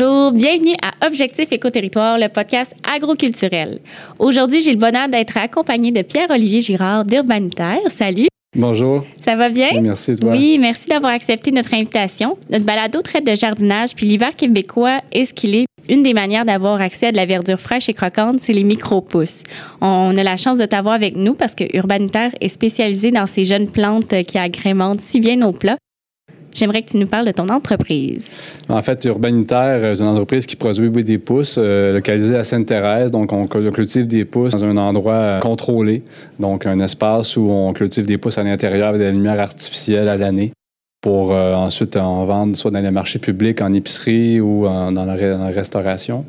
Bonjour, bienvenue à Objectif Éco-Territoire, le podcast agroculturel. Aujourd'hui, j'ai le bonheur d'être accompagné de Pierre-Olivier Girard d'Urbanitaire. Salut. Bonjour. Ça va bien? merci, toi. Oui, merci d'avoir accepté notre invitation. Notre balado traite de jardinage, puis l'hiver québécois est ce qu'il est. Une des manières d'avoir accès à de la verdure fraîche et croquante, c'est les micro-pousses. On a la chance de t'avoir avec nous parce que Urbanitaire est spécialisé dans ces jeunes plantes qui agrémentent si bien nos plats. J'aimerais que tu nous parles de ton entreprise. En fait, Urbanitaire, euh, c'est une entreprise qui produit des pousses euh, localisée à Sainte-Thérèse. Donc, on cultive des pousses dans un endroit euh, contrôlé, donc un espace où on cultive des pousses à l'intérieur avec des lumières artificielles à l'année pour ensuite en vendre soit dans les marchés publics, en épicerie ou dans la restauration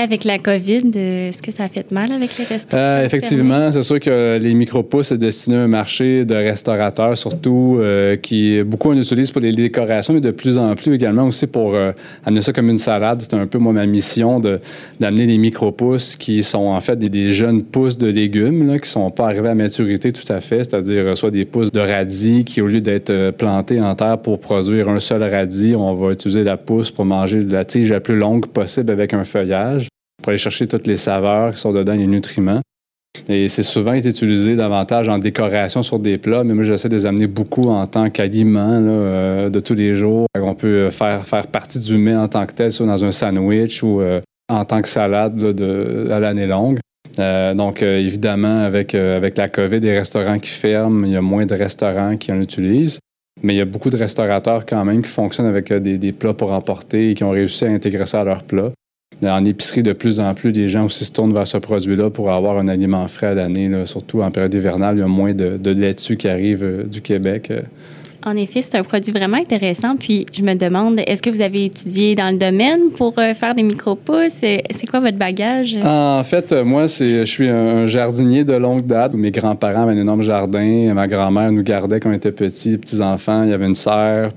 avec la COVID, euh, est-ce que ça a fait mal avec les restaurants? Euh, effectivement, c'est sûr que les micro-pousses est destiné à un marché de restaurateurs, surtout, euh, qui beaucoup on utilise pour les décorations, mais de plus en plus également aussi pour amener ça comme une salade. C'est un peu moi ma mission d'amener les micro-pousses qui sont en fait des, jeunes pousses de légumes là, qui sont pas arrivés à maturité tout à fait, c'est-à-dire soit des pousses de radis qui, au lieu d'être plantées en terre pour produire un seul radis, on va utiliser la pousse pour manger de la tige la plus longue possible avec un feuillage pour aller chercher toutes les saveurs qui sont dedans, les nutriments. Et c'est souvent utilisé davantage en décoration sur des plats, mais moi, j'essaie de les amener beaucoup en tant qu'aliment euh, de tous les jours. On peut faire, faire partie du mets en tant que tel, soit dans un sandwich ou euh, en tant que salade de, à l'année longue. Euh, donc, évidemment, avec, avec la COVID, des restaurants qui ferment, il y a moins de restaurants qui en utilisent. Mais il y a beaucoup de restaurateurs quand même qui fonctionnent avec des, des plats pour emporter et qui ont réussi à intégrer ça à leurs plats. En épicerie, de plus en plus, les gens aussi se tournent vers ce produit-là pour avoir un aliment frais à l'année. Surtout en période hivernale, il y a moins de, de laitue qui arrive euh, du Québec. Euh. En effet, c'est un produit vraiment intéressant. Puis je me demande, est-ce que vous avez étudié dans le domaine pour euh, faire des micro-pousses? C'est quoi votre bagage? En fait, moi, je suis un jardinier de longue date. Mes grands-parents avaient un énorme jardin. Ma grand-mère nous gardait quand on était petits, petits-enfants. Il y avait une serre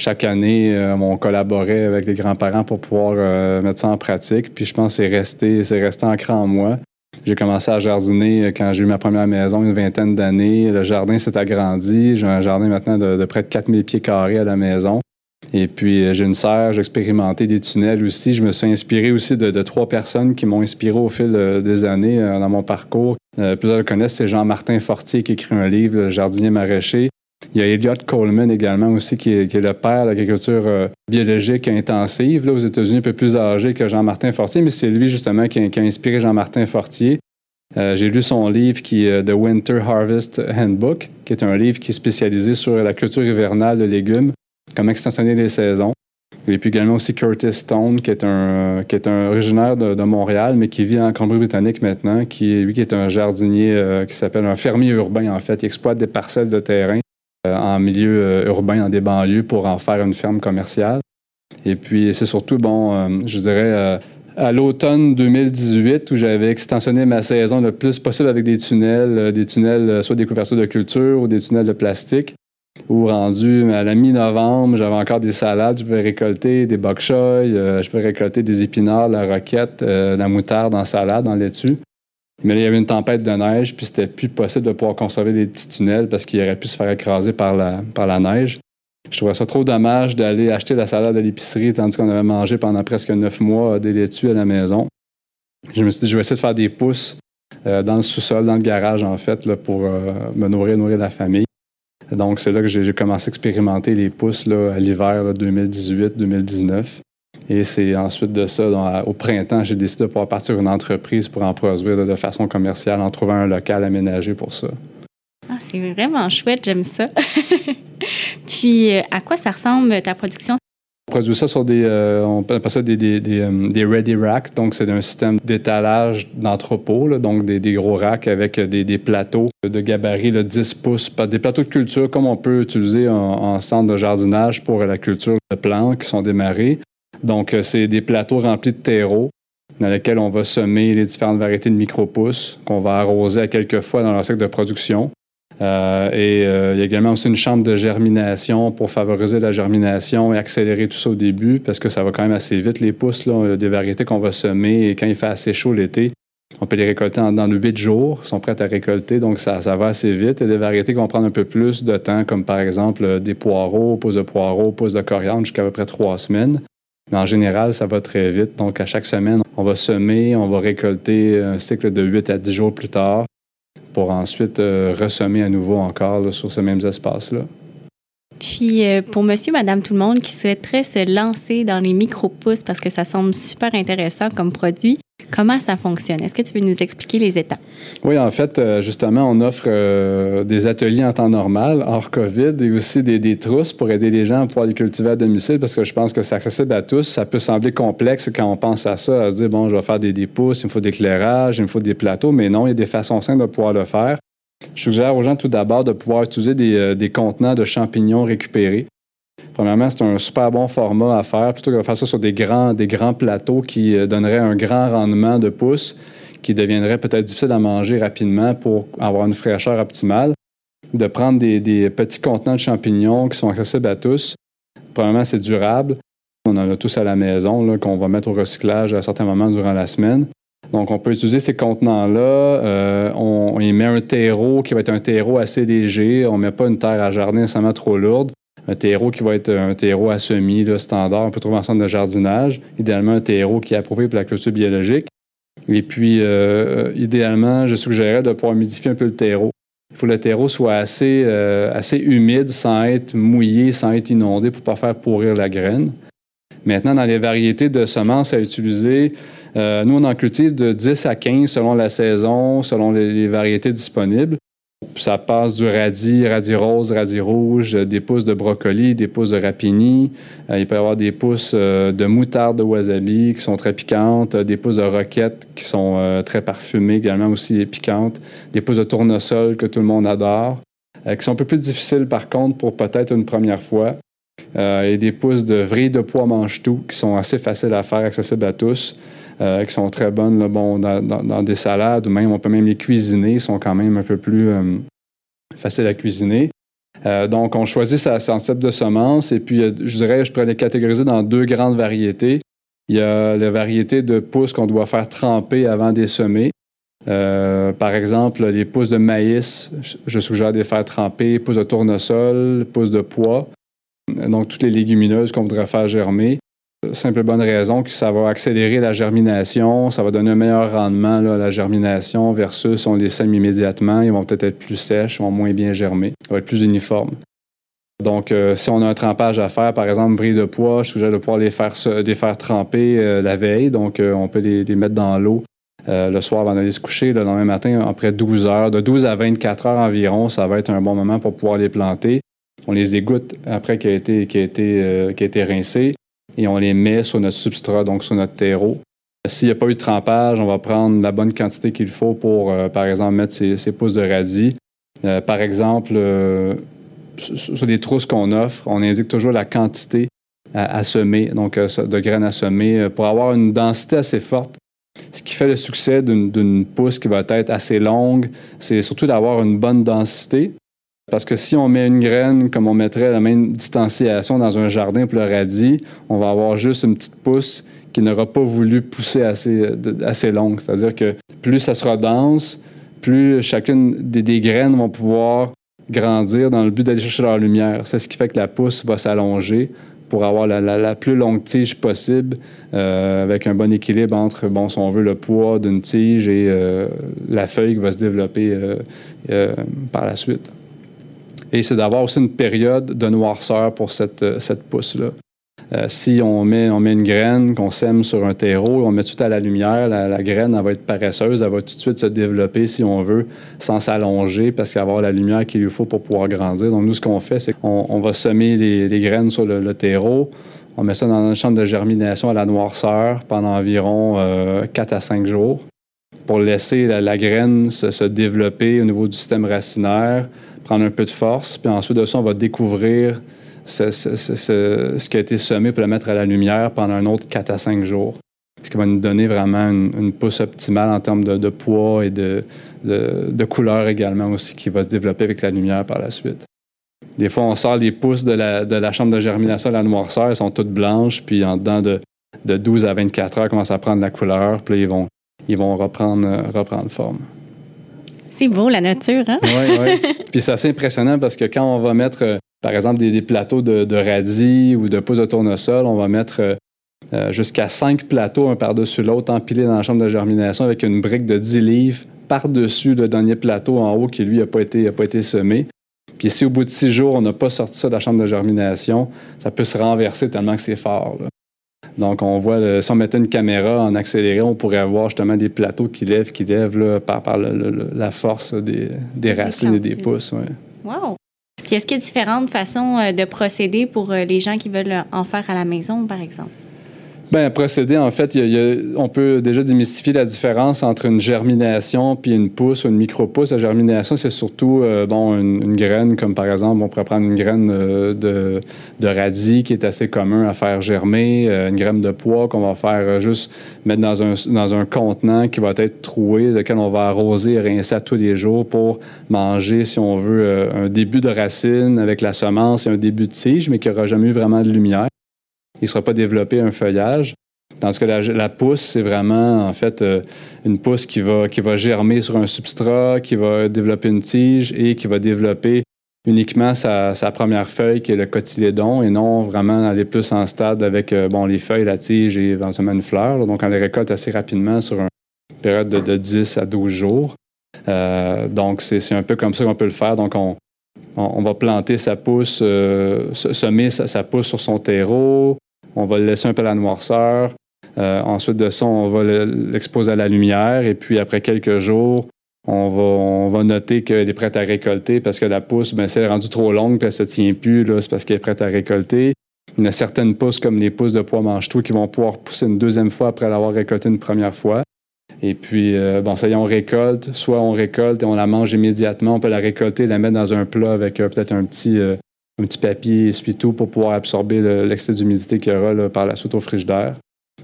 chaque année, euh, on collaborait avec les grands-parents pour pouvoir euh, mettre ça en pratique. Puis je pense que c'est resté, c'est resté ancré en moi. J'ai commencé à jardiner euh, quand j'ai eu ma première maison, une vingtaine d'années. Le jardin s'est agrandi. J'ai un jardin maintenant de, près de 4000 pieds carrés à la maison. Et puis, j'ai une serre, j'ai expérimenté des tunnels aussi. Je me suis inspiré aussi de, trois personnes qui m'ont inspiré au fil des années dans mon parcours. plusieurs le connaissent, c'est Jean-Martin Fortier qui écrit un livre, Le jardinier maraîcher. Il y a Elliot Coleman également aussi, qui est, le père de l'agriculture euh, biologique intensive là, aux États-Unis, un peu plus âgé que Jean-Martin Fortier, mais c'est lui justement qui a, inspiré Jean-Martin Fortier. Euh, j'ai lu son livre qui est euh, The Winter Harvest Handbook, qui est un livre qui est spécialisé sur la culture hivernale de légumes, comment extensionner les saisons. Et puis également aussi Curtis Stone, qui est un, originaire de, Montréal, mais qui vit en Colombie-Britannique maintenant, qui lui qui est un jardinier qui s'appelle un fermier urbain en fait. Il exploite des parcelles de terrain en milieu euh, urbain, dans des banlieues, pour en faire une ferme commerciale. Et puis, c'est surtout, bon, euh, je dirais, à l'automne 2018 où j'avais extensionné ma saison le plus possible avec des tunnels, des tunnels soit des couvertures de culture ou des tunnels de plastique. Où rendu à la mi-novembre, j'avais encore des salades, je pouvais récolter des bok choy, je pouvais récolter des épinards, la roquette, la moutarde en salade, en laitue. Mais là, il y avait une tempête de neige, puis c'était plus possible de pouvoir conserver des petits tunnels parce qu'il aurait pu se faire écraser par la, par la neige. Je trouvais ça trop dommage d'aller acheter la salade à l'épicerie tandis qu'on avait mangé pendant presque neuf mois des laitues à la maison. Je me suis dit, je vais essayer de faire des pousses euh, dans le sous-sol, dans le garage, en fait, pour euh, me nourrir, nourrir la famille. Donc, c'est là que j'ai commencé à expérimenter les pousses à l'hiver 2018-2019. Et c'est ensuite de ça, au printemps, j'ai décidé de pouvoir partir une entreprise pour en produire de, façon commerciale en trouvant un local aménagé pour ça. Ah, c'est vraiment chouette, j'aime ça. Puis, euh, à quoi ça ressemble ta production? On produit ça sur des, euh, on appelle ça des, des, des, euh, ready racks. Donc, c'est un système d'étalage d'entrepôt, donc des, gros racks avec des, plateaux de gabarit de 10 pouces, des plateaux de culture comme on peut utiliser en, en centre de jardinage pour la culture de plantes qui sont démarrées. Donc, euh, c'est des plateaux remplis de terreau dans lesquels on va semer les différentes variétés de micro-pousses qu'on va arroser à quelques fois dans leur cycle de production. Euh, et euh, il y a également aussi une chambre de germination pour favoriser la germination et accélérer tout ça au début parce que ça va quand même assez vite, les pousses. Là. Des variétés qu'on va semer et quand il fait assez chaud l'été, on peut les récolter en, dans de 8 jours, sont prêtes à récolter, donc ça, va assez vite. A des variétés qui vont prendre un peu plus de temps, comme par exemple des poireaux, pousses de poireaux, pousses de coriandre, jusqu'à à peu près trois semaines. Mais en général, ça va très vite. Donc, à chaque semaine, on va semer, on va récolter un cycle de 8 à 10 jours plus tard pour ensuite euh, ressemer à nouveau encore sur ces mêmes espaces-là. Puis, euh, pour monsieur, madame, tout le monde qui souhaiterait se lancer dans les micro-pousses parce que ça semble super intéressant comme produit, comment ça fonctionne? Est-ce que tu veux nous expliquer les étapes? Oui, en fait, euh, justement, on offre euh, des ateliers en temps normal, hors COVID, et aussi des, des, trousses pour aider les gens à pouvoir les cultiver à domicile parce que je pense que c'est accessible à tous. Ça peut sembler complexe quand on pense à ça, à se dire, bon, je vais faire des, des pousses, il me faut de l'éclairage, il me faut des plateaux, mais non, il y a des façons simples de pouvoir le faire. Je suggère aux gens tout d'abord de pouvoir utiliser des, euh, des, contenants de champignons récupérés. Premièrement, c'est un super bon format à faire, plutôt que de faire ça sur des grands, des grands plateaux qui euh, donneraient un grand rendement de pousses, qui deviendraient peut-être difficiles à manger rapidement pour avoir une fraîcheur optimale. De prendre des, des petits contenants de champignons qui sont accessibles à tous. Premièrement, c'est durable. On en a tous à la maison, qu'on va mettre au recyclage à certains moments durant la semaine. Donc, on peut utiliser ces contenants-là. Euh, on, y met un terreau qui va être un terreau assez léger. On ne met pas une terre à jardin nécessairement trop lourde. Un terreau qui va être un terreau à semis, standard, on peut trouver en centre de jardinage. Idéalement, un terreau qui est approuvé pour la culture biologique. Et puis, euh, idéalement, je suggérerais de pouvoir humidifier un peu le terreau. Il faut que le terreau soit assez, euh, assez humide sans être mouillé, sans être inondé pour ne pas faire pourrir la graine. Maintenant, dans les variétés de semences à utiliser, euh, nous, on en cultive de 10 à 15 selon la saison, selon les, variétés disponibles. Ça passe du radis, radis rose, radis rouge, euh, des pousses de brocoli, des pousses de rapini. Euh, il peut y avoir des pousses de moutarde de wasabi qui sont très piquantes, des pousses de roquette qui sont très parfumées, également aussi piquantes, des pousses de tournesol que tout le monde adore, qui sont un peu plus difficiles par contre pour peut-être une première fois. et des pousses de vrille de pois mange-tout qui sont assez faciles à faire, accessibles à tous. Euh, qui sont très bonnes bon, dans, des salades ou même on peut même les cuisiner, sont quand même un peu plus euh, faciles à cuisiner. Euh, donc, on choisit sa, type de semences et puis je dirais, je pourrais les catégoriser dans deux grandes variétés. Il y a la variété de pousses qu'on doit faire tremper avant des semer. par exemple, les pousses de maïs, je suggère de les faire tremper, pousses de tournesol, pousses de pois, donc toutes les légumineuses qu'on voudrait faire germer simple bonne raison que ça va accélérer la germination, ça va donner un meilleur rendement à la germination versus on les sème immédiatement, ils vont peut-être être plus sèches, ils vont moins bien germer, ça va être plus uniforme. Donc, euh, si on a un trempage à faire, par exemple, vrille de pois, je suggère de pouvoir les faire, tremper euh, la veille. Donc, euh, on peut les, mettre dans l'eau le soir avant d'aller se coucher. Le lendemain matin, après 12 heures, de 12 à 24 heures environ, ça va être un bon moment pour pouvoir les planter. On les égoutte après qu'il a été, qu et on les met sur notre substrat, donc sur notre terreau. S'il n'y a pas eu de trempage, on va prendre la bonne quantité qu'il faut pour, euh, par exemple, mettre ces, pousses de radis. Euh, par exemple, euh, sur les trousses qu'on offre, on indique toujours la quantité à, semer, donc de graines à semer, pour avoir une densité assez forte. Ce qui fait le succès d'une pousse qui va être assez longue, c'est surtout d'avoir une bonne densité, parce que si on met une graine comme on mettrait la même distanciation dans un jardin pour le radis, on va avoir juste une petite pousse qui n'aura pas voulu pousser assez, assez longue. C'est-à-dire que plus ça sera dense, plus chacune des, graines vont pouvoir grandir dans le but d'aller chercher leur lumière. C'est ce qui fait que la pousse va s'allonger pour avoir la, plus longue tige possible, euh, avec un bon équilibre entre, bon, si on veut, le poids d'une tige et euh, la feuille qui va se développer euh, par la suite. Et c'est d'avoir aussi une période de noirceur pour cette, euh, cette pousse-là. Euh, si on met, on met une graine qu'on sème sur un terreau, on met tout à la lumière, la, graine, va être paresseuse, elle va tout de suite se développer, si on veut, sans s'allonger, parce qu'elle va avoir la lumière qu'il lui faut pour pouvoir grandir. Donc, nous, ce qu'on fait, c'est qu'on on va semer les, graines sur le, terreau, on met ça dans une chambre de germination à la noirceur pendant environ 4 euh, à 5 jours pour laisser la, graine se, développer au niveau du système racinaire, prendre un peu de force, puis ensuite de ça, on va découvrir ce, qui a été semé pour le mettre à la lumière pendant un autre 4 à 5 jours. Ce qui va nous donner vraiment une, pousse optimale en termes de, poids et de, de, couleur également aussi, qui va se développer avec la lumière par la suite. Des fois, on sort les pousses de la, de la chambre de germination à la noirceur, elles sont toutes blanches, puis en dedans de, de 12 à 24 heures, commencent à prendre la couleur, puis là, ils vont, ils vont reprendre, reprendre forme. C'est beau, la nature, hein? Oui, oui. Puis c'est assez impressionnant parce que quand on va mettre, euh, par exemple, des, plateaux de, radis ou de pousses de tournesol, on va mettre euh, jusqu'à cinq plateaux, un par-dessus l'autre, empilés dans la chambre de germination avec une brique de 10 livres par-dessus le dernier plateau en haut qui, lui, n'a pas, été, pas été semé. Puis si au bout de six jours, on n'a pas sorti ça de la chambre de germination, ça peut se renverser tellement que c'est fort. Donc, on voit, si on mettait une caméra en accéléré, on pourrait voir justement des plateaux qui lèvent, qui lèvent par, par la force des, racines et des pousses. Wow! Puis est-ce qu'il y a différentes façons euh, de procéder pour euh, les gens qui veulent en faire à la maison, par exemple? Bien, procéder, en fait, on peut déjà démystifier la différence entre une germination puis une pousse ou une micro-pousse. La germination, c'est surtout euh, bon, une, graine, comme par exemple, on pourrait prendre une graine euh, de, de, radis qui est assez commun à faire germer, euh, une graine de pois qu'on va faire juste mettre dans un, dans un contenant qui va être troué, lequel on va arroser et rincer à tous les jours pour manger, si on veut, un début de racine avec la semence et un début de tige, mais qui n'aura jamais eu vraiment de lumière il ne sera pas développé un feuillage. Dans ce cas, la, pousse, c'est vraiment, en fait, euh, une pousse qui va, germer sur un substrat, qui va développer une tige et qui va développer uniquement sa, première feuille, qui est le cotylédon, et non vraiment aller plus en stade avec euh, bon, les feuilles, la tige et éventuellement une fleur. Donc, on les récolte assez rapidement sur une période de, 10 à 12 jours. Euh, donc, c'est un peu comme ça qu'on peut le faire. Donc, on, va planter sa pousse, semer sa, pousse sur son terreau, on va le laisser un peu à la noirceur. Euh, ensuite de ça, on va l'exposer à la lumière et puis après quelques jours, on va, noter qu'elle est prête à récolter parce que la pousse, ben, si rendue trop longue et elle ne se tient plus, c'est parce qu'elle est prête à récolter. Il y a certaines pousses, comme les pousses de pois mange-tout, qui vont pouvoir pousser une deuxième fois après l'avoir récolté une première fois. Et puis, euh, bon, ça y est, on récolte. Soit on récolte et on la mange immédiatement. On peut la récolter la mettre dans un plat avec euh, peut-être un petit, un petit papier essuie-tout pour pouvoir absorber l'excès d'humidité qu'il y aura par la soute au frigidaire.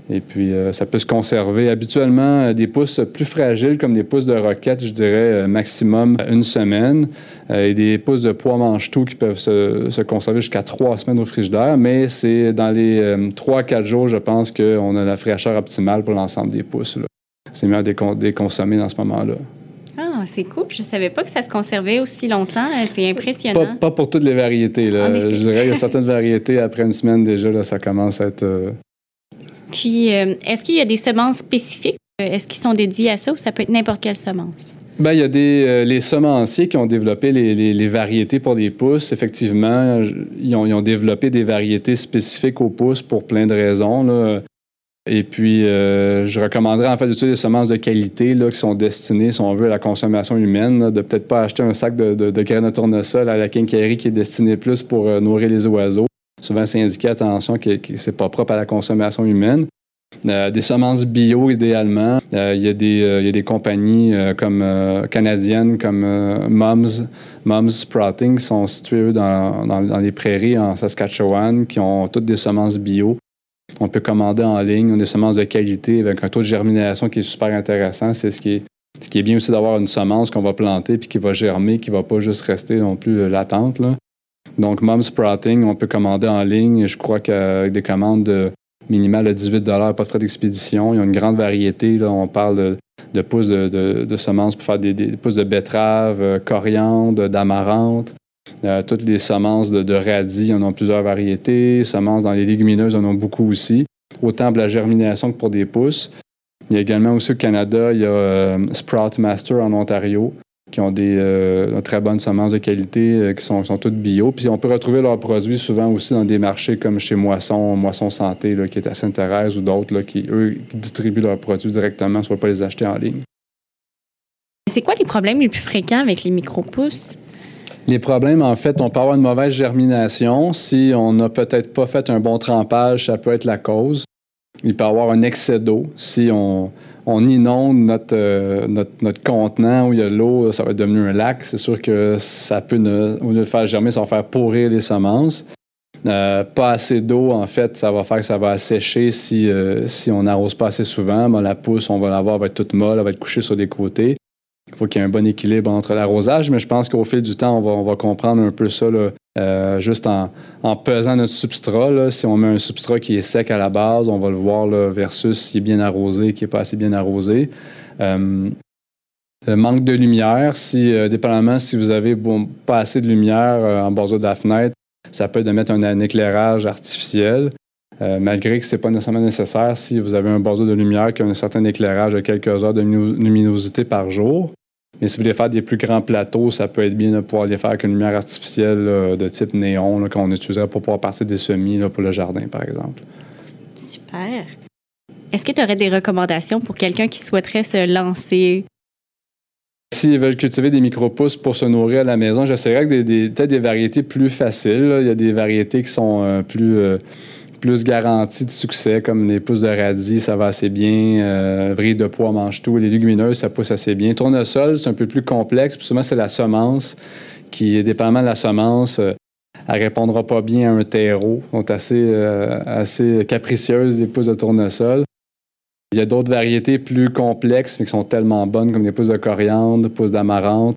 Et puis, euh, ça peut se conserver. Habituellement, euh, des pousses plus fragiles, comme des pousses de roquette, je dirais euh, maximum une semaine. et des pousses de pois mange-tout qui peuvent se, conserver jusqu'à trois semaines au frigidaire. Mais c'est dans les trois, quatre jours, je pense qu'on a la fraîcheur optimale pour l'ensemble des pousses. C'est mieux à déconsommer dans ce moment-là. C'est cool. Je ne savais pas que ça se conservait aussi longtemps. Euh, c'est impressionnant. Pas, pour toutes les variétés. Je dirais qu'il y a certaines variétés, après une semaine déjà, là, ça commence à être. Euh, Puis, euh, est-ce qu'il y a des semences spécifiques? Est-ce qu'ils sont dédiés à ça ou ça peut être n'importe quelle semence? Bien, il y a des, les semenciers qui ont développé les, variétés pour les pousses. Effectivement, ils ont, ils ont, développé des variétés spécifiques aux pousses pour plein de raisons. Là. Et puis, euh, je recommanderais en fait d'utiliser des semences de qualité là, qui sont destinées, si on veut, à la consommation humaine, de peut-être pas acheter un sac de, de, graines de tournesol à la quincaillerie qui est destiné plus pour euh, nourrir les oiseaux. Souvent, c'est indiqué, attention, que, que c'est pas propre à la consommation humaine. Euh, des semences bio, idéalement. Il y, y, a des compagnies comme canadiennes comme Moms, Moms Sprouting qui sont situées dans, dans, dans les prairies en Saskatchewan, qui ont toutes des semences bio on peut commander en ligne. On a des semences de qualité avec un taux de germination qui est super intéressant. C'est ce qui est, ce qui bien aussi d'avoir une semence qu'on va planter puis qui va germer, qui ne va pas juste rester non plus euh, latente. Donc, Mom Sprouting, on peut commander en ligne. Je crois qu'avec des commandes minimales de 18 pas de frais d'expédition. Il y a une grande variété. On parle de, pousses de, semences pour faire des, pousses de betterave, euh, coriandre, d'amarante. Euh, toutes les semences de, radis, en ont plusieurs variétés. Semences dans les légumineuses, en ont beaucoup aussi. Autant pour la germination que pour des pousses. Il y a également aussi au Canada, il y a euh, Sprout Master en Ontario, qui ont des euh, très bonnes semences de qualité, qui sont, sont, toutes bio. Puis on peut retrouver leurs produits souvent aussi dans des marchés comme chez Moisson, Moisson Santé, qui est à Sainte-Thérèse ou d'autres, qui, eux, distribuent leurs produits directement, soit pas les acheter en ligne. C'est quoi les problèmes les plus fréquents avec les micro-pousses? Les problèmes, en fait, on peut avoir une mauvaise germination. Si on n'a peut-être pas fait un bon trempage, ça peut être la cause. Il peut y avoir un excès d'eau. Si on, inonde notre, euh, notre, notre, contenant où il y a l'eau, ça va devenir un lac. C'est sûr que ça peut, au lieu faire germer, ça va faire pourrir les semences. Euh, pas assez d'eau, en fait, ça va faire que ça va assécher si, euh, on n'arrose pas assez souvent. la pousse, on va l'avoir, va être toute molle, elle va être couchée sur des côtés. Il faut qu'il y ait un bon équilibre entre l'arrosage, mais je pense qu'au fil du temps, on va, comprendre un peu ça, euh, juste en, pesant notre substrat. si on met un substrat qui est sec à la base, on va le voir versus s'il est bien arrosé, qui n'est pas assez bien arrosé. Euh, manque de lumière, si, euh, dépendamment si vous avez pas assez de lumière en bas de la fenêtre, ça peut être de mettre un, éclairage artificiel. Malgré que ce n'est pas nécessairement nécessaire si vous avez un besoin de lumière qui a un certain éclairage de quelques heures de luminosité par jour. Mais si vous voulez faire des plus grands plateaux, ça peut être bien de pouvoir les faire avec une lumière artificielle de type néon qu'on utiliserait pour pouvoir partir des semis pour le jardin, par exemple. Super. Est-ce que tu aurais des recommandations pour quelqu'un qui souhaiterait se lancer? S'ils veulent cultiver des micro-pousses pour se nourrir à la maison, j'essaierais que des, peut-être des variétés plus faciles. Il y a des variétés qui sont euh, plus, euh, plus garanties de succès, comme les pousses de radis, ça va assez bien. Euh, de pois mange tout. Les légumineuses, ça pousse assez bien. Tournesol, c'est un peu plus complexe. Puis souvent, c'est la semence qui, dépendamment de la semence, elle répondra pas bien à un terreau. sont assez, assez capricieuses, les pousses de tournesol. Il y a d'autres variétés plus complexes, mais qui sont tellement bonnes, comme les pousses de coriandre, pousses d'amarante,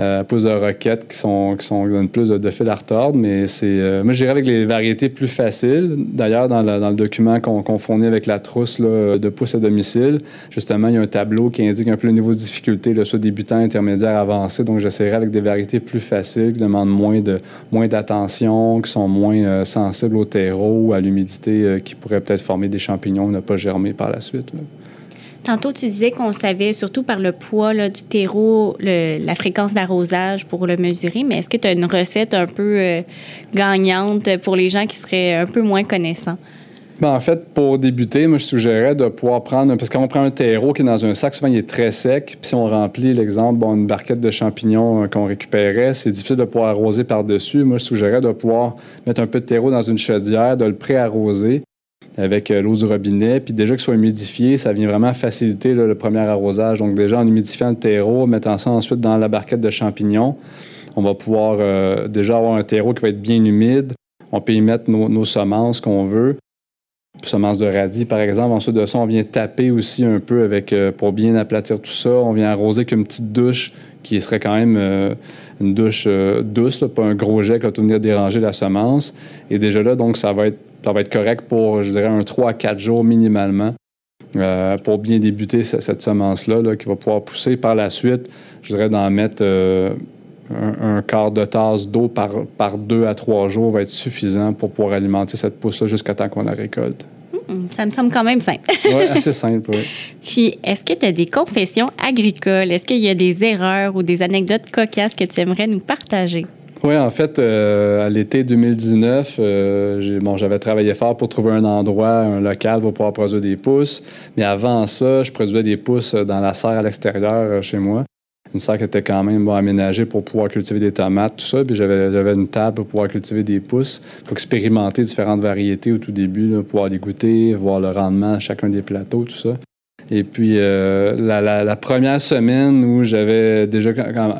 euh, pousses de roquette, qui sont qui sont donnent plus de, fil à retordre. Mais c'est euh, moi, j'irais avec les variétés plus faciles. D'ailleurs, dans, le document qu'on fournit avec la trousse de pousses à domicile, justement, il y a un tableau qui indique un peu le niveau de difficulté, soit débutant, intermédiaire, avancé. Donc, j'essaierai avec des variétés plus faciles, qui demandent moins de moins d'attention, qui sont moins euh, sensibles au terreau à l'humidité, qui pourraient peut-être former des champignons, ne pas germer par la suite. Tantôt, tu disais qu'on savait, surtout par le poids du terreau, la fréquence d'arrosage pour le mesurer, mais est-ce que tu as une recette un peu euh, gagnante pour les gens qui seraient un peu moins connaissants? Ben, en fait, pour débuter, moi, je suggérerais de pouvoir prendre, parce qu'on prend un terreau qui est dans un sac, souvent il est très sec, puis si on remplit, l'exemple, bon, une barquette de champignons euh, qu'on récupérait, c'est difficile de pouvoir arroser par-dessus. Moi, je suggérerais de pouvoir mettre un peu de terreau dans une chaudière, de le pré-arroser, avec euh, l'eau du robinet. Puis déjà qu'il soit humidifié, ça vient vraiment faciliter le premier arrosage. Donc déjà en humidifiant le terreau, mettant ça ensuite dans la barquette de champignons, on va pouvoir euh, déjà avoir un terreau qui va être bien humide. On peut y mettre nos, semences qu'on veut. Semences de radis, par exemple. Ensuite de ça, on vient taper aussi un peu avec euh, pour bien aplatir tout ça. On vient arroser avec une petite douche qui serait quand même une douche douce, pas un gros jet qui va venir déranger la semence. Et déjà là, donc, ça va être ça va être correct pour, je dirais, un 3 à 4 jours minimalement euh, pour bien débuter cette, semence-là qui va pouvoir pousser. Par la suite, je dirais d'en mettre un, quart de tasse d'eau par, par deux à trois jours va être suffisant pour pouvoir alimenter cette pousse-là jusqu'à temps qu'on la récolte. Ça me semble quand même simple. oui, assez simple, oui. Puis, est-ce que tu as des confessions agricoles? Est-ce qu'il y a des erreurs ou des anecdotes cocasses que tu aimerais nous partager? Oui, en fait, euh, à l'été 2019, euh, bon, j'avais travaillé fort pour trouver un endroit, un local pour pouvoir produire des pousses. Mais avant ça, je produisais des pousses dans la serre à l'extérieur euh, chez moi. Une serre qui était quand même aménagée pour pouvoir cultiver des tomates, tout ça. Puis j'avais, j'avais une table pour pouvoir cultiver des pousses, pour expérimenter différentes variétés au tout début, là, pouvoir les goûter, voir le rendement à chacun des plateaux, tout ça. Et puis, euh, la, première semaine où j'avais déjà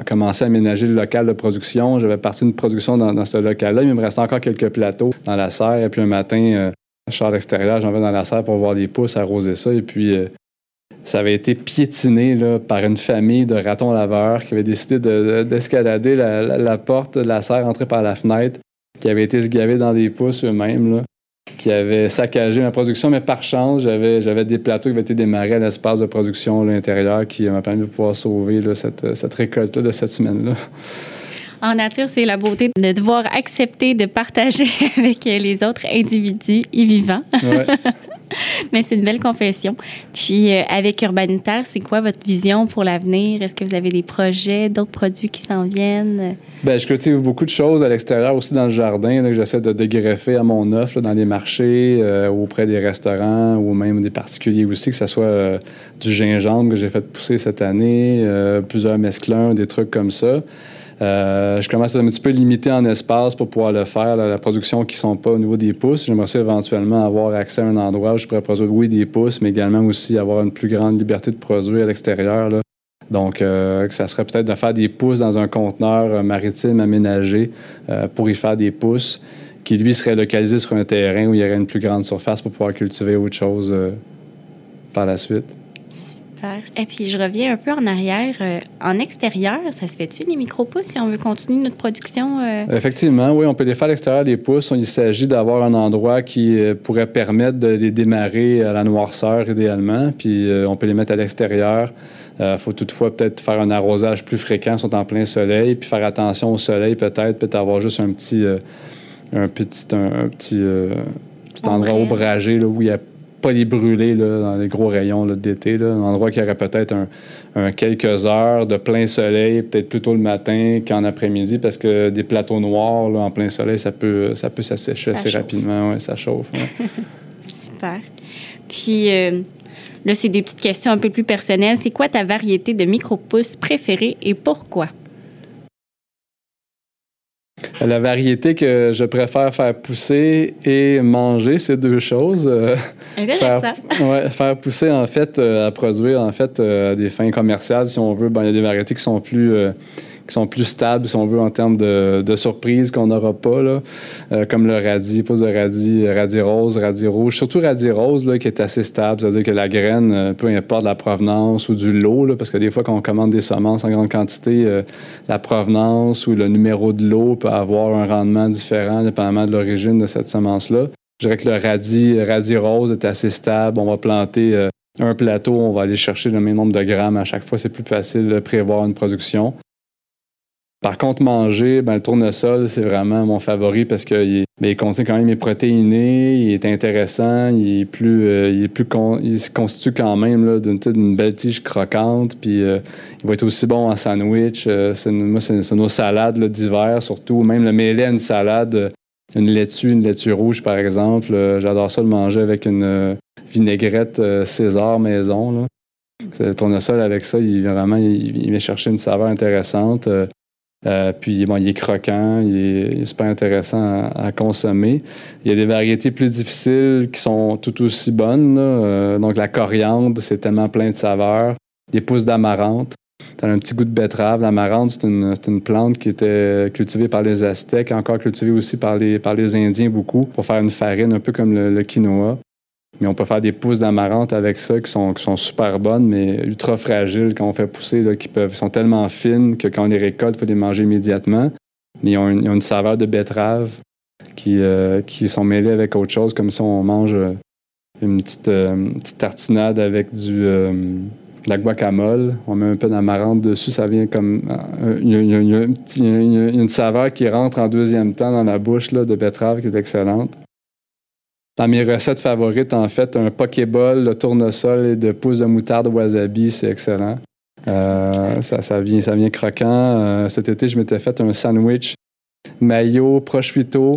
commencé à aménager le local de production, j'avais parti une production dans, ce local-là. Il me restait encore quelques plateaux dans la serre. Et puis, un matin, euh, je sors à l'extérieur, j'en vais dans la serre pour voir les pousses, arroser ça. Et puis, euh, ça avait été piétiné là, par une famille de ratons laveurs qui avait décidé d'escalader la, porte de la serre, entrer par la fenêtre, qui avait été se gaver dans des pousses eux-mêmes qui avait saccagé ma production, mais par chance, j'avais, des plateaux qui avaient été démarrés à l'espace de production à l'intérieur qui m'a permis de pouvoir sauver cette, cette récolte de cette semaine-là. En nature, c'est la beauté de devoir accepter de partager avec les autres individus y vivants. Ouais. Mais c'est une belle confession. Puis, euh, avec Urbanitaire, c'est quoi votre vision pour l'avenir? Est-ce que vous avez des projets, d'autres produits qui s'en viennent? Bien, je cultive beaucoup de choses à l'extérieur, aussi dans le jardin, que j'essaie de dégreffer à mon offre dans les marchés, euh, auprès des restaurants ou même des particuliers aussi, que ce soit euh, du gingembre que j'ai fait pousser cette année, plusieurs mesclins, des trucs comme ça. Euh, je commence à un petit peu limité en espace pour pouvoir le faire. la production qui ne sont pas au niveau des pousses. J'aimerais aussi éventuellement avoir accès à un endroit où je pourrais produire, oui, des pousses, mais également aussi avoir une plus grande liberté de produire à l'extérieur. Donc, euh, ça serait peut-être de faire des pousses dans un conteneur euh, maritime aménagé pour y faire des pousses qui, lui, serait localisé sur un terrain où il y aurait une plus grande surface pour pouvoir cultiver autre chose par la suite. Et puis, je reviens un peu en arrière. Euh, en extérieur, ça se fait-tu, les micro-pousses, si on veut continuer notre production? Euh? Effectivement, oui, on peut les faire à l'extérieur des pousses. Il s'agit d'avoir un endroit qui euh, pourrait permettre de les démarrer à la noirceur, idéalement. Puis, on peut les mettre à l'extérieur. Il faut toutefois peut-être faire un arrosage plus fréquent, sont en plein soleil, puis faire attention au soleil, peut-être, peut-être avoir juste un petit, un petit, un, petit petit endroit ombragé là, où il n'y a pas les brûlés là, dans les gros rayons d'été. Un endroit qui aurait peut-être un, quelques heures de plein soleil, peut-être plutôt le matin qu'en après-midi, parce que des plateaux noirs en plein soleil, ça peut, ça peut s'assécher assez rapidement. Ouais, ça chauffe. Super. Puis euh, là, c'est des petites questions un peu plus personnelles. C'est quoi ta variété de micro-pousses préférée et pourquoi? La variété que je préfère faire pousser et manger, c'est deux choses. Euh, Intéressant. Faire, ouais, faire pousser, en fait, euh, à produire, en fait, à des fins commerciales, si on veut. Ben, il y a des variétés qui sont plus qui sont plus stables, si on veut, en termes de, de surprises qu'on n'aura pas, là, euh, comme le radis, pousse de radis, radis rose, radis rouge, surtout radis rose, là, qui est assez stable, c'est-à-dire que la graine, euh, peu importe la provenance ou du lot, là, parce que des fois, quand on commande des semences en grande quantité, euh, la provenance ou le numéro de lot peut avoir un rendement différent dépendamment de l'origine de cette semence-là. Je dirais que le radis, radis rose est assez stable. On va planter un plateau, on va aller chercher le même nombre de grammes à chaque fois. C'est plus facile de prévoir une production. Par contre, manger, ben, le tournesol, c'est vraiment mon favori parce qu'il ben, contient quand même les protéiné, il est intéressant, il est plus, euh, il est plus il se constitue quand même d'une belle tige croquante, puis euh, il va être aussi bon en sandwich. Euh, c'est, moi, c'est, nos salades d'hiver surtout, même le mêler à une salade, une laitue, une laitue rouge par exemple. j'adore ça le manger avec une vinaigrette César maison. Le tournesol avec ça, il vraiment il, vient chercher une saveur intéressante. Puis bon, il est croquant, il est, super intéressant à, consommer. Il y a des variétés plus difficiles qui sont tout aussi bonnes. Euh, donc la coriandre, c'est tellement plein de saveurs. Des pousses d'amarante. Ça a un petit goût de betterave. L'amarante, c'est une, une, plante qui était cultivée par les Aztèques, encore cultivée aussi par les, par les Indiens beaucoup, pour faire une farine, un peu comme le quinoa. Mais on peut faire des pousses d'amarante avec ça qui sont, qui sont super bonnes, mais ultra fragiles quand on fait pousser, qui peuvent, sont tellement fines que quand on les récolte, il faut les manger immédiatement. Mais ils ont une, saveur de betterave qui, euh, qui sont mêlées avec autre chose, comme si on mange euh, une petite, euh, petite tartinade avec du, de la guacamole. On met un peu d'amarante dessus, ça vient comme. Il y, a, une saveur qui rentre en deuxième temps dans la bouche de betterave qui est excellente. Dans mes recettes favorites, en fait, un pokéball, le tournesol et de pousses de moutarde wasabi, c'est excellent. Euh, ça, ça, vient, ça vient croquant. Euh, cet été, je m'étais fait un sandwich mayo, prosciutto,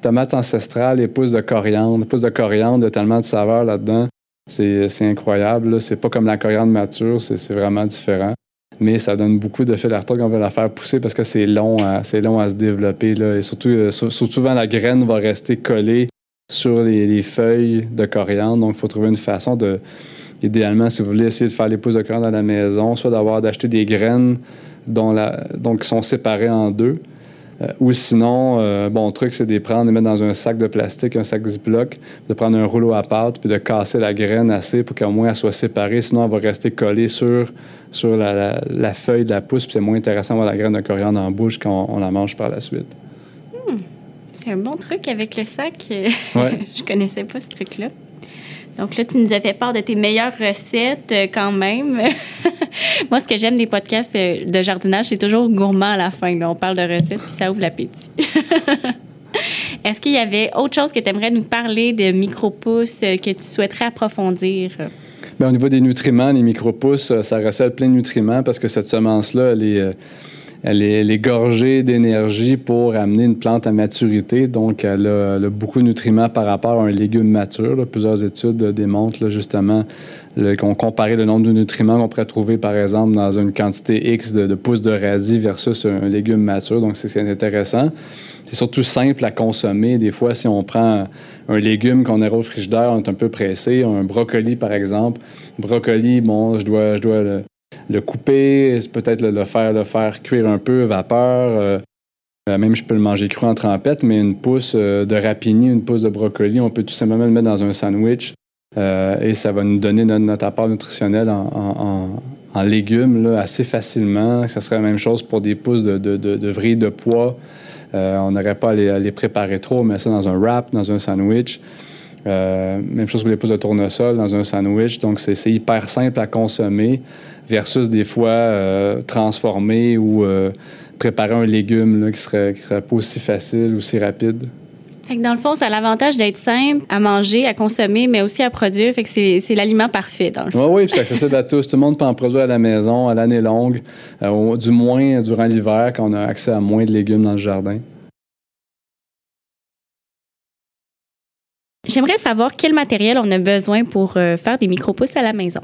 tomate ancestrale et pousses de coriandre. Pousses de coriandre, il y a tellement de saveurs là-dedans. C'est incroyable. C'est pas comme la coriandre mature, c'est vraiment différent. Mais ça donne beaucoup de fil à retordre quand on veut la faire pousser parce que c'est long, à, long à se développer. Là. Et surtout, euh, souvent, la graine va rester collée sur les, feuilles de coriandre. Donc, il faut trouver une façon de, idéalement, si vous voulez essayer de faire les pousses de coriandre à la maison, soit d'avoir d'acheter des graines dont la, donc, qui sont séparées en deux. Euh, ou sinon, euh, bon truc, c'est de les prendre, de les mettre dans un sac de plastique, un sac Ziploc, de prendre un rouleau à pâte, puis de casser la graine assez pour qu'au moins elle soit séparée. Sinon, elle va rester collée sur, sur la, feuille de la pousse, puis c'est moins intéressant d'avoir la graine de coriandre en bouche quand on la mange par la suite. C'est un bon truc avec le sac. je connaissais pas ce truc-là. Donc là, tu nous as fait part de tes meilleures recettes euh, quand même. Moi, ce que j'aime des podcasts euh, de jardinage, c'est toujours gourmand à la fin. On parle de recettes, puis ça ouvre l'appétit. Est-ce qu'il y avait autre chose que tu aimerais nous parler de micro-pousses euh, que tu souhaiterais approfondir? Bien, au niveau des nutriments, les micro-pousses, ça recèle plein de nutriments parce que cette semence-là, elle est elle est, gorgée d'énergie pour amener une plante à maturité. Donc, elle a, beaucoup de nutriments par rapport à un légume mature. Plusieurs études démontrent justement qu'on comparait le nombre de nutriments qu'on pourrait trouver, par exemple, dans une quantité X de, pousses de radis versus un légume mature. Donc, c'est intéressant. C'est surtout simple à consommer. Des fois, si on prend un légume qu'on a au frigidaire, on est un peu pressé. Un brocoli, par exemple. Brocoli, bon, je dois, je dois le, le couper, peut-être le, faire, le faire cuire un peu, vapeur. Euh, euh, même je peux le manger cru en trempette, mais une pousse euh, de rapini, une pousse de brocoli, on peut tout simplement le mettre dans un sandwich et ça va nous donner notre, apport nutritionnel en, légumes assez facilement. Ce serait la même chose pour des pousses de, de, de, de pois. on n'aurait pas à les, à les, préparer trop, mais ça dans un wrap, dans un sandwich. même chose pour les pousses de tournesol dans un sandwich. Donc, c'est hyper simple à consommer versus des fois euh, transformer ou euh, préparer un légume qui, serait, serait pas aussi facile, aussi rapide. dans le fond, ça a l'avantage d'être simple à manger, à consommer, mais aussi à produire. Fait que c'est l'aliment parfait, dans le fond. Oui, oui, c'est accessible à tous. Tout le monde peut en produire à la maison, à l'année longue, euh, du moins durant l'hiver, quand on a accès à moins de légumes dans le jardin. J'aimerais savoir quel matériel on a besoin pour euh, faire des micro-pousses à la maison.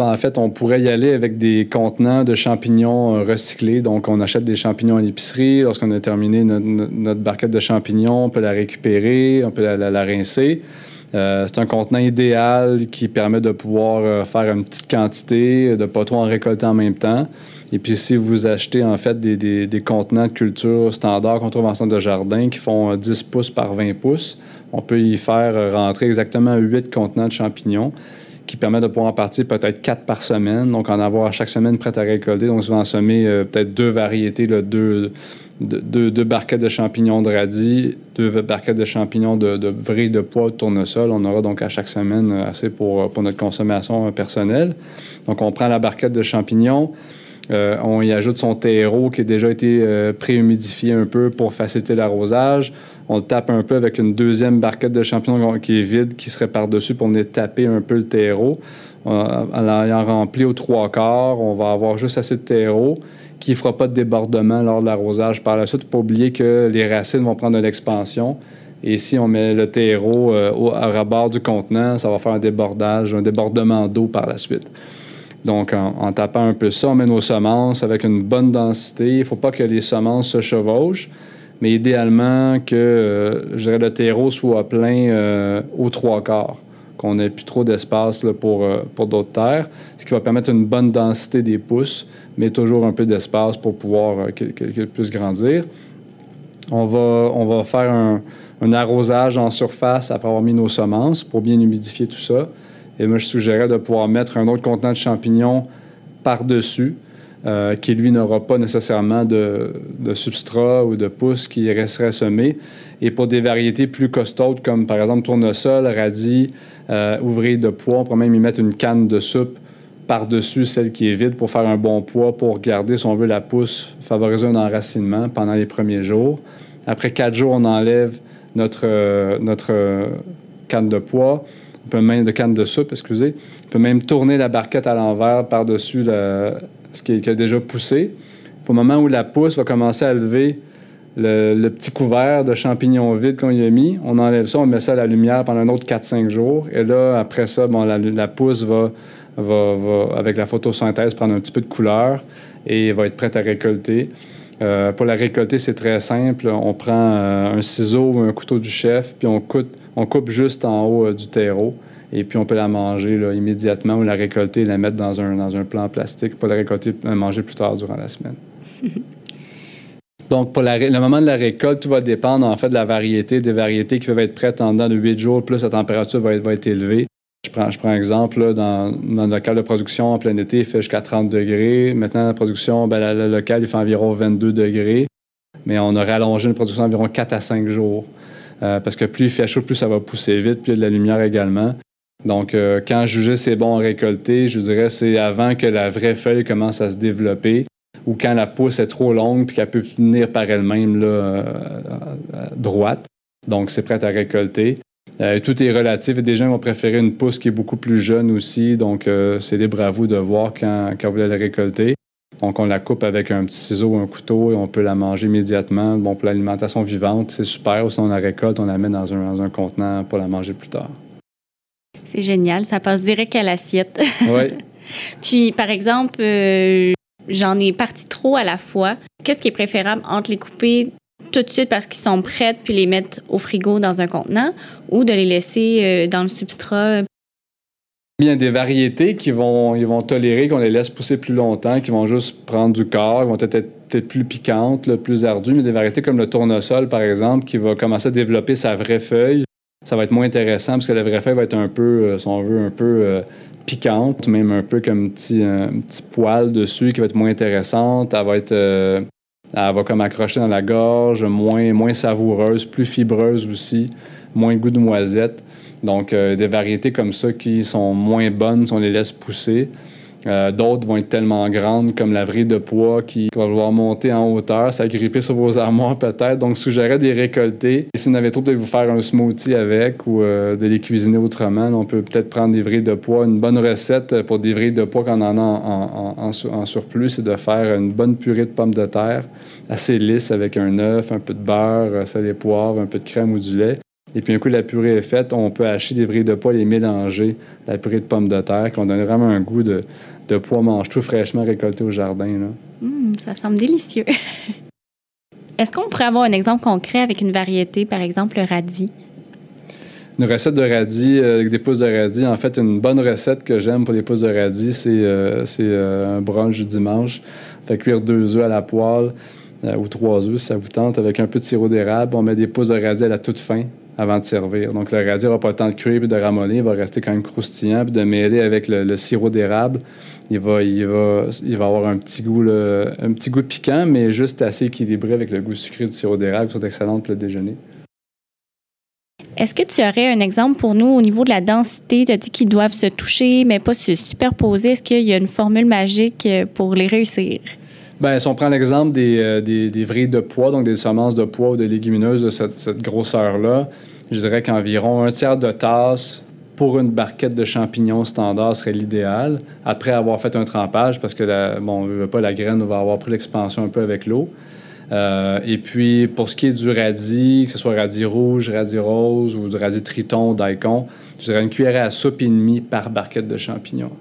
Ben, en fait, on pourrait y aller avec des contenants de champignons euh, recyclés. Donc, on achète des champignons à l'épicerie. Lorsqu'on a terminé notre, barquette de champignons, on peut la récupérer, on peut la, rincer. Euh, c'est un contenant idéal qui permet de pouvoir euh, faire une petite quantité, de pas trop en récolter en même temps. Et puis, si vous achetez en fait des, des, contenants de culture standard qu'on trouve en centre de jardin qui font 10 pouces par 20 pouces, on peut y faire rentrer exactement 8 contenants de champignons qui permet de pouvoir en partir peut-être quatre par semaine, donc en avoir chaque semaine prête à récolter. Donc, vous en semer euh, peut-être deux variétés, deux, barquettes de champignons de radis, deux barquettes de champignons de, de de pois, de tournesol. On aura donc à chaque semaine euh, assez pour, pour notre consommation personnelle. Donc, on prend la barquette de champignons. Euh, on y ajoute son terreau qui a déjà été préhumidifié un peu pour faciliter l'arrosage on tape un peu avec une deuxième barquette de champignons qui est vide, qui serait par-dessus pour venir taper un peu le terreau. En l'ayant rempli aux trois quarts, on va avoir juste assez de terreau qui ne fera pas de débordement lors de l'arrosage par la suite. Il ne faut pas oublier que les racines vont prendre de l'expansion. Et si on met le terreau euh, au, à du contenant, ça va faire un débordage, un débordement d'eau par la suite. Donc, en, en, tapant un peu ça, on met nos semences avec une bonne densité. Il ne faut pas que les semences se chevauchent mais idéalement que euh, le terreau soit plein euh, aux trois quarts, qu'on n'ait plus trop d'espace pour, euh, pour d'autres terres, ce qui va permettre une bonne densité des pousses, mais toujours un peu d'espace pour pouvoir qu'elles puissent grandir. On va, on va faire un, arrosage en surface après avoir mis nos semences pour bien humidifier tout ça. Et moi, je suggérais de pouvoir mettre un autre contenant de champignons par-dessus euh, qui, lui, n'aura pas nécessairement de, substrat ou de pousse qui resterait semé. Et pour des variétés plus costaudes, comme par exemple tournesol, radis, euh, de pois, on pourrait même y mettre une canne de soupe par-dessus celle qui est vide pour faire un bon poids, pour garder, si on veut, la pousse, favoriser un enracinement pendant les premiers jours. Après quatre jours, on enlève notre, euh, notre canne de poids, on peut même de canne de soupe, excusez. On peut même tourner la barquette à l'envers par-dessus la, ce qui, a déjà poussé. Au moment où la pousse va commencer à lever le, petit couvert de champignons vides qu'on y a mis, on enlève ça, on met ça à la lumière pendant un autre 4-5 jours. Et là, après ça, bon, la, pousse va, va, avec la photosynthèse, prendre un petit peu de couleur et va être prête à récolter. Euh, pour la récolter, c'est très simple. On prend euh, un ciseau ou un couteau du chef, puis on coupe, on coupe juste en haut euh, du terreau et puis on peut la manger là, immédiatement ou la récolter et la mettre dans un, dans un plan plastique pour la récolter et la manger plus tard durant la semaine. Donc, pour le moment de la récolte, tout va dépendre en fait de la variété, des variétés qui peuvent être prêtes en dedans de 8 jours, plus la température va être, va être élevée. Je prends, je prends un exemple, dans, dans, le local de production en plein été, il fait jusqu'à 30 degrés. Maintenant, la production, ben, le local, il fait environ 22 degrés. Mais on a rallongé une production d'environ 4 à 5 jours. Euh, parce que plus il fait chaud, plus ça va pousser vite, plus il y a de la lumière également. Donc, euh, quand juger c'est bon à récolter, je dirais c'est avant que la vraie feuille commence à se développer ou quand la pousse est trop longue puis qu'elle peut tenir par elle-même euh, droite. Donc, c'est prêt à récolter. Euh, tout est relatif. Des gens vont préférer une pousse qui est beaucoup plus jeune aussi. Donc, c'est libre à vous de voir quand, vous voulez la récolter. Donc, on la coupe avec un petit ciseau ou un couteau et on peut la manger immédiatement. Bon, pour l'alimentation vivante, c'est super. Ou si on la récolte, on la met dans un contenant pour la manger plus tard. C'est génial, ça passe direct à l'assiette. Oui. Puis, par exemple, euh, j'en ai parti trop à la fois. Qu'est-ce qui est préférable entre les couper tout de suite parce qu'ils sont prêts, puis les mettre au frigo dans un contenant, ou de les laisser euh, dans le substrat? Il y a des variétés qui vont, ils vont tolérer qu'on les laisse pousser plus longtemps, qui vont juste prendre du corps, qui vont être peut-être plus piquantes, plus ardues, mais des variétés comme le tournesol, par exemple, qui va commencer à développer sa vraie feuille ça va être moins intéressant parce que la vraie feuille va être un peu, euh, si on veut, un peu euh, piquante, même un peu comme un petit, un petit poil dessus qui va être moins intéressante. Elle va être. Euh, elle va comme accrocher dans la gorge, moins savoureuse, plus fibreuse aussi, moins goût de noisette. Donc, des variétés comme ça qui sont moins bonnes si on les laisse pousser. Euh, d'autres vont être tellement grandes comme la vrille de pois qui va vouloir monter en hauteur, s'agripper sur vos armoires peut-être. Donc, suggérerais de les récolter. Et si vous en avez trop, peut-être vous faire un smoothie avec ou euh, de les cuisiner autrement. On peut peut-être prendre des vrilles de pois. Une bonne recette pour des vrilles de pois quand on en a en, surplus, c'est de faire une bonne purée de pommes de terre assez lisse avec un œuf, un peu de beurre, sel et poivre, un peu de crème ou du lait. Et puis, un coup la purée est faite, on peut hacher des vrilles de pois, les mélanger, la purée de pommes de terre, qui donne vraiment un goût de, de pois mange tout fraîchement récolté au jardin. Mmh, ça semble délicieux. Est-ce qu'on pourrait avoir un exemple concret avec une variété, par exemple le radis? Une recette de radis euh, avec des pousses de radis. En fait, une bonne recette que j'aime pour les pousses de radis, c'est euh, euh, un brunch du dimanche. Fait cuire deux œufs à la poêle ou trois œufs si ça vous tente, avec un peu de sirop d'érable. On met des pousses de radis à la toute fin avant de servir. Donc, le radis n'aura pas le temps de cuire et de ramollir. Il va rester quand même croustillant. Puis de mêler avec le sirop d'érable il va, il va, il va avoir un petit goût, un petit goût piquant, mais juste assez équilibré avec le goût sucré du sirop d'érable, qui sont excellentes pour le déjeuner. Est-ce que tu aurais un exemple pour nous au niveau de la densité? Tu as dit qu'ils doivent se toucher, mais pas se superposer. Est-ce qu'il y a une formule magique pour les réussir? Bien, si on prend l'exemple des, euh, des, des, vrilles de pois, donc des semences de pois ou de légumineuses de cette, cette grosseur-là, je dirais qu'environ un tiers de tasse pour une barquette de champignons standard serait l'idéal, après avoir fait un trempage, parce que la, bon, veut pas, la graine va avoir pris l'expansion un peu avec l'eau. Euh, et puis, pour ce qui est du radis, que ce soit radis rouge, radis rose ou du radis triton, daikon, je dirais une cuillère à soupe et demie par barquette de champignons.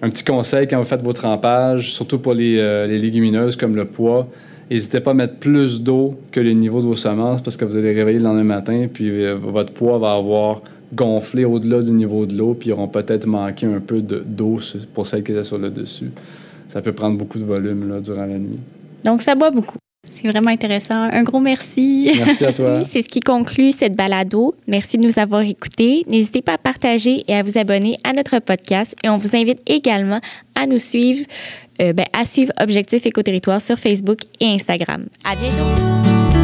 Un petit conseil quand vous faites vos trempages, surtout pour les, euh, les légumineuses comme le pois, n'hésitez pas à mettre plus d'eau que le niveau de vos semences parce que vous allez réveiller le lendemain matin, puis euh, votre pois va avoir gonfler au-delà du niveau de l'eau, puis ils auront peut-être manqué un peu d'eau pour celles qui étaient sur le dessus. Ça peut prendre beaucoup de volume là, durant la nuit. Donc, ça boit beaucoup. C'est vraiment intéressant. Un gros merci. Merci à toi. C'est ce qui conclut cette balado. Merci de nous avoir écoutés. N'hésitez pas à partager et à vous abonner à notre podcast. Et on vous invite également à nous suivre, euh, ben, à suivre Objectif Éco-Territoire sur Facebook et Instagram. À bientôt.